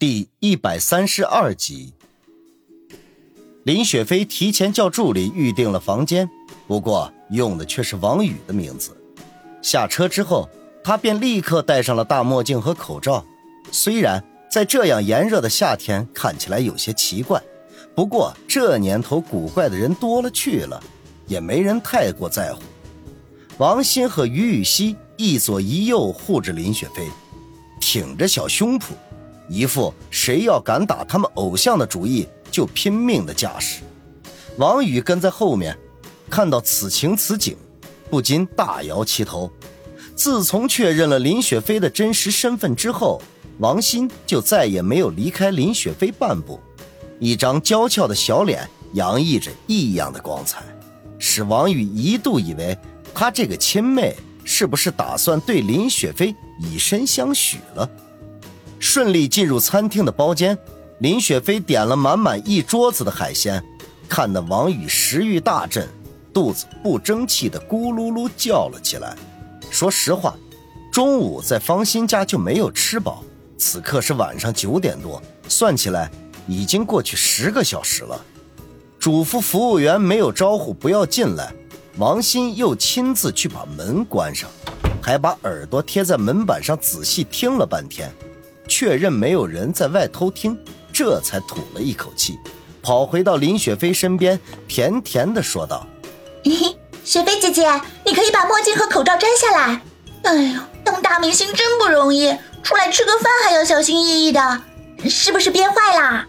第一百三十二集，林雪飞提前叫助理预定了房间，不过用的却是王宇的名字。下车之后，他便立刻戴上了大墨镜和口罩。虽然在这样炎热的夏天看起来有些奇怪，不过这年头古怪的人多了去了，也没人太过在乎。王鑫和于雨溪一左一右护着林雪飞，挺着小胸脯。一副谁要敢打他们偶像的主意就拼命的架势。王宇跟在后面，看到此情此景，不禁大摇其头。自从确认了林雪飞的真实身份之后，王鑫就再也没有离开林雪飞半步，一张娇俏的小脸洋溢着异样的光彩，使王宇一度以为他这个亲妹是不是打算对林雪飞以身相许了。顺利进入餐厅的包间，林雪飞点了满满一桌子的海鲜，看得王宇食欲大振，肚子不争气的咕噜噜叫了起来。说实话，中午在方心家就没有吃饱，此刻是晚上九点多，算起来已经过去十个小时了。嘱咐服务员没有招呼不要进来，王鑫又亲自去把门关上，还把耳朵贴在门板上仔细听了半天。确认没有人在外偷听，这才吐了一口气，跑回到林雪飞身边，甜甜的说道：“雪飞姐姐，你可以把墨镜和口罩摘下来。哎呦，当大明星真不容易，出来吃个饭还要小心翼翼的，是不是憋坏啦？”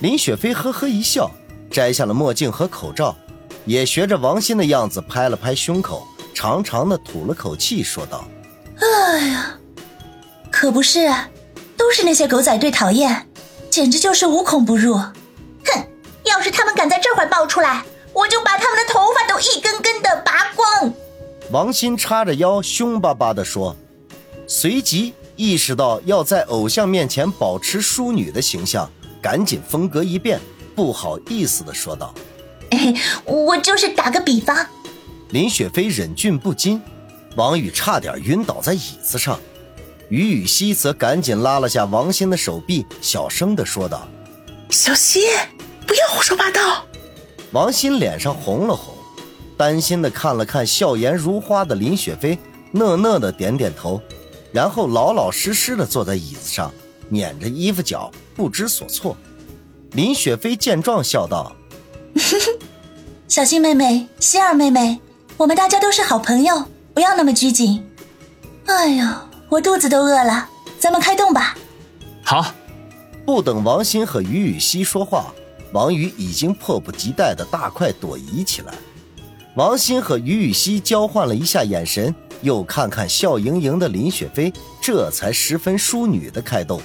林雪飞呵呵一笑，摘下了墨镜和口罩，也学着王鑫的样子拍了拍胸口，长长的吐了口气，说道：“哎呀，可不是。”都是那些狗仔队讨厌，简直就是无孔不入。哼，要是他们敢在这会儿爆出来，我就把他们的头发都一根根的拔光。王鑫叉着腰，凶巴巴地说，随即意识到要在偶像面前保持淑女的形象，赶紧风格一变，不好意思地说道：“ 我就是打个比方。”林雪飞忍俊不禁，王宇差点晕倒在椅子上。于雨溪则赶紧拉了下王鑫的手臂，小声的说道：“小溪，不要胡说八道。”王鑫脸上红了红，担心的看了看笑颜如花的林雪飞，讷讷的点点头，然后老老实实的坐在椅子上，捻着衣服角，不知所措。林雪飞见状笑道：“小溪妹妹，希儿妹妹，我们大家都是好朋友，不要那么拘谨。”哎呀。我肚子都饿了，咱们开动吧。好，不等王鑫和于雨溪说话，王宇已经迫不及待的大快朵颐起来。王鑫和于雨溪交换了一下眼神，又看看笑盈盈的林雪飞，这才十分淑女的开动。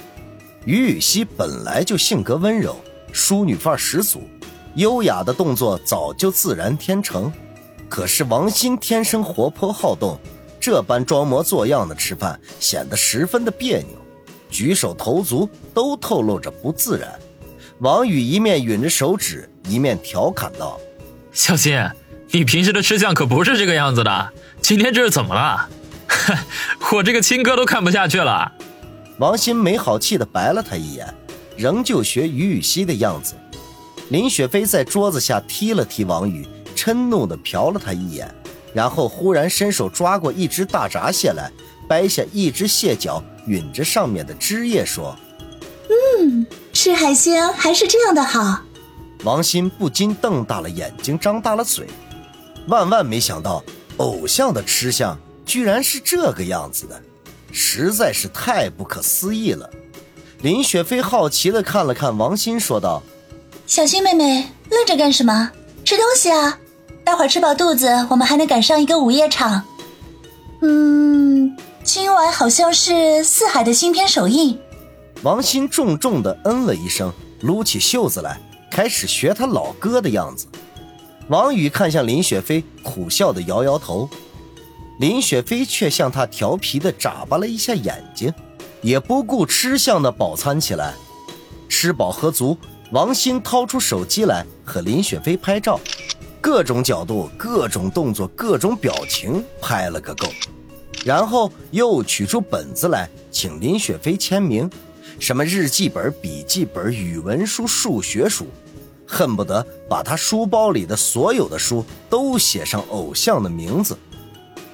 于雨溪本来就性格温柔，淑女范十足，优雅的动作早就自然天成。可是王鑫天生活泼好动。这般装模作样的吃饭显得十分的别扭，举手投足都透露着不自然。王宇一面吮着手指，一面调侃道：“小新，你平时的吃相可不是这个样子的，今天这是怎么了？我这个亲哥都看不下去了。”王鑫没好气的白了他一眼，仍旧学于雨溪的样子。林雪飞在桌子下踢了踢王宇，嗔怒的瞟了他一眼。然后忽然伸手抓过一只大闸蟹来，掰下一只蟹脚，吮着上面的汁液，说：“嗯，吃海鲜还是这样的好。”王鑫不禁瞪大了眼睛，张大了嘴，万万没想到偶像的吃相居然是这个样子的，实在是太不可思议了。林雪飞好奇的看了看王鑫，说道：“小新妹妹，愣着干什么？吃东西啊！”待会儿吃饱肚子，我们还能赶上一个午夜场。嗯，今晚好像是四海的新片首映。王鑫重重的嗯了一声，撸起袖子来，开始学他老哥的样子。王宇看向林雪飞，苦笑的摇摇头。林雪飞却向他调皮的眨巴了一下眼睛，也不顾吃相的饱餐起来。吃饱喝足，王鑫掏出手机来和林雪飞拍照。各种角度、各种动作、各种表情拍了个够，然后又取出本子来，请林雪飞签名，什么日记本、笔记本、语文书、数学书，恨不得把他书包里的所有的书都写上偶像的名字。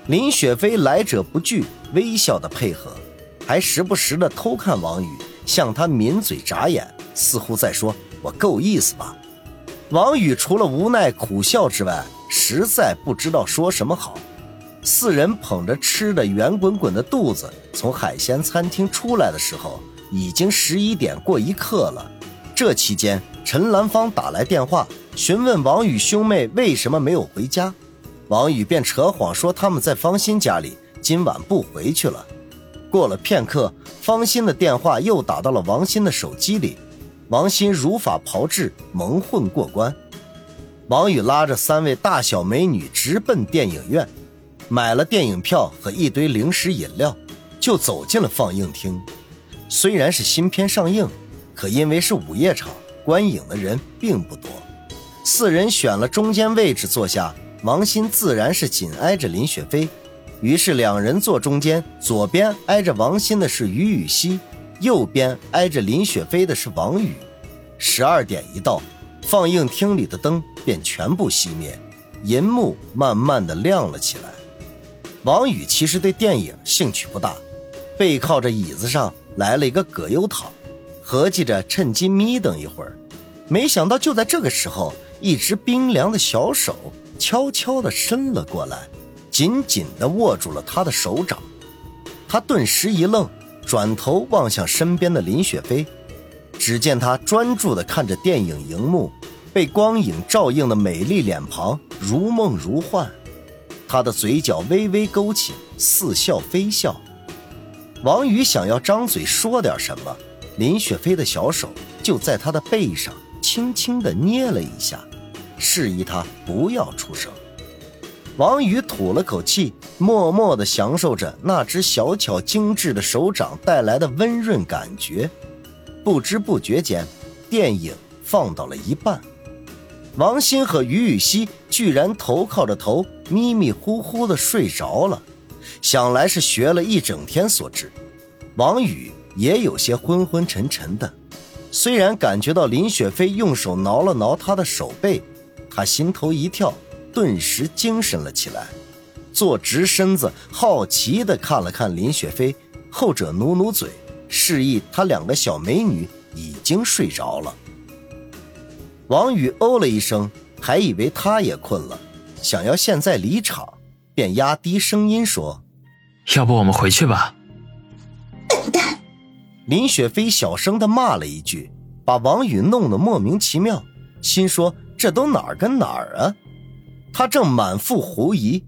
林雪飞来者不拒，微笑的配合，还时不时的偷看王宇，向他抿嘴眨眼，似乎在说：“我够意思吧？”王宇除了无奈苦笑之外，实在不知道说什么好。四人捧着吃的圆滚滚的肚子，从海鲜餐厅出来的时候，已经十一点过一刻了。这期间，陈兰芳打来电话，询问王宇兄妹为什么没有回家。王宇便扯谎说他们在方心家里，今晚不回去了。过了片刻，方心的电话又打到了王鑫的手机里，王鑫如法炮制，蒙混过关。王宇拉着三位大小美女直奔电影院，买了电影票和一堆零食饮料，就走进了放映厅。虽然是新片上映，可因为是午夜场，观影的人并不多。四人选了中间位置坐下。王鑫自然是紧挨着林雪飞，于是两人坐中间，左边挨着王鑫的是于雨溪，右边挨着林雪飞的是王宇。十二点一到，放映厅里的灯便全部熄灭，银幕慢慢的亮了起来。王宇其实对电影兴趣不大，背靠着椅子上来了一个葛优躺，合计着趁机眯瞪一会儿，没想到就在这个时候，一只冰凉的小手。悄悄地伸了过来，紧紧地握住了他的手掌。他顿时一愣，转头望向身边的林雪飞，只见他专注地看着电影荧幕，被光影照映的美丽脸庞如梦如幻。他的嘴角微微勾起，似笑非笑。王宇想要张嘴说点什么，林雪飞的小手就在他的背上轻轻地捏了一下。示意他不要出声。王宇吐了口气，默默地享受着那只小巧精致的手掌带来的温润感觉。不知不觉间，电影放到了一半，王鑫和于雨溪居然头靠着头，迷迷糊糊地睡着了。想来是学了一整天所致。王宇也有些昏昏沉沉的，虽然感觉到林雪飞用手挠了挠他的手背。他心头一跳，顿时精神了起来，坐直身子，好奇的看了看林雪飞，后者努努嘴，示意他两个小美女已经睡着了。王宇哦了一声，还以为他也困了，想要现在离场，便压低声音说：“要不我们回去吧。”笨蛋！林雪飞小声的骂了一句，把王宇弄得莫名其妙，心说。这都哪儿跟哪儿啊？他正满腹狐疑，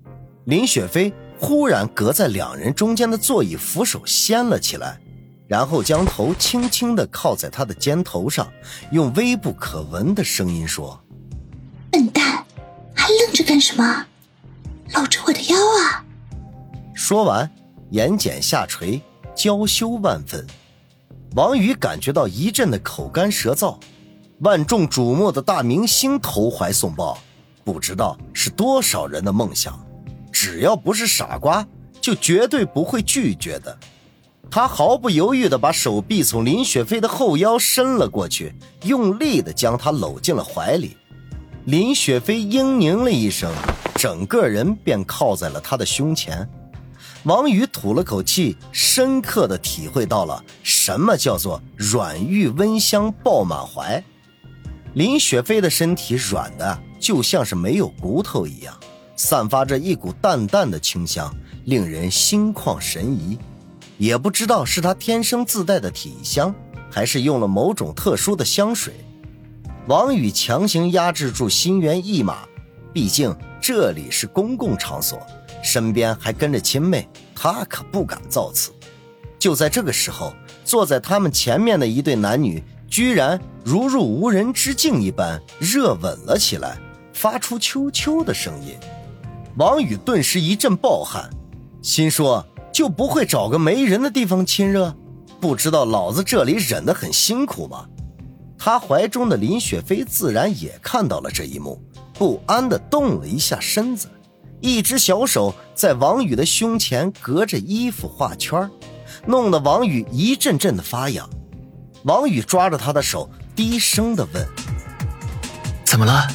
林雪飞忽然隔在两人中间的座椅扶手掀了起来，然后将头轻轻地靠在他的肩头上，用微不可闻的声音说：“笨蛋，还愣着干什么？搂着我的腰啊！”说完，眼睑下垂，娇羞万分。王宇感觉到一阵的口干舌燥。万众瞩目的大明星投怀送抱，不知道是多少人的梦想。只要不是傻瓜，就绝对不会拒绝的。他毫不犹豫地把手臂从林雪飞的后腰伸了过去，用力地将她搂进了怀里。林雪飞嘤咛了一声，整个人便靠在了他的胸前。王宇吐了口气，深刻地体会到了什么叫做软玉温香抱满怀。林雪飞的身体软的就像是没有骨头一样，散发着一股淡淡的清香，令人心旷神怡。也不知道是她天生自带的体香，还是用了某种特殊的香水。王宇强行压制住心猿意马，毕竟这里是公共场所，身边还跟着亲妹，他可不敢造次。就在这个时候，坐在他们前面的一对男女。居然如入无人之境一般热吻了起来，发出啾啾的声音。王宇顿时一阵暴汗，心说就不会找个没人的地方亲热？不知道老子这里忍得很辛苦吗？他怀中的林雪飞自然也看到了这一幕，不安地动了一下身子，一只小手在王宇的胸前隔着衣服画圈，弄得王宇一阵阵的发痒。王宇抓着他的手，低声的问：“怎么了？”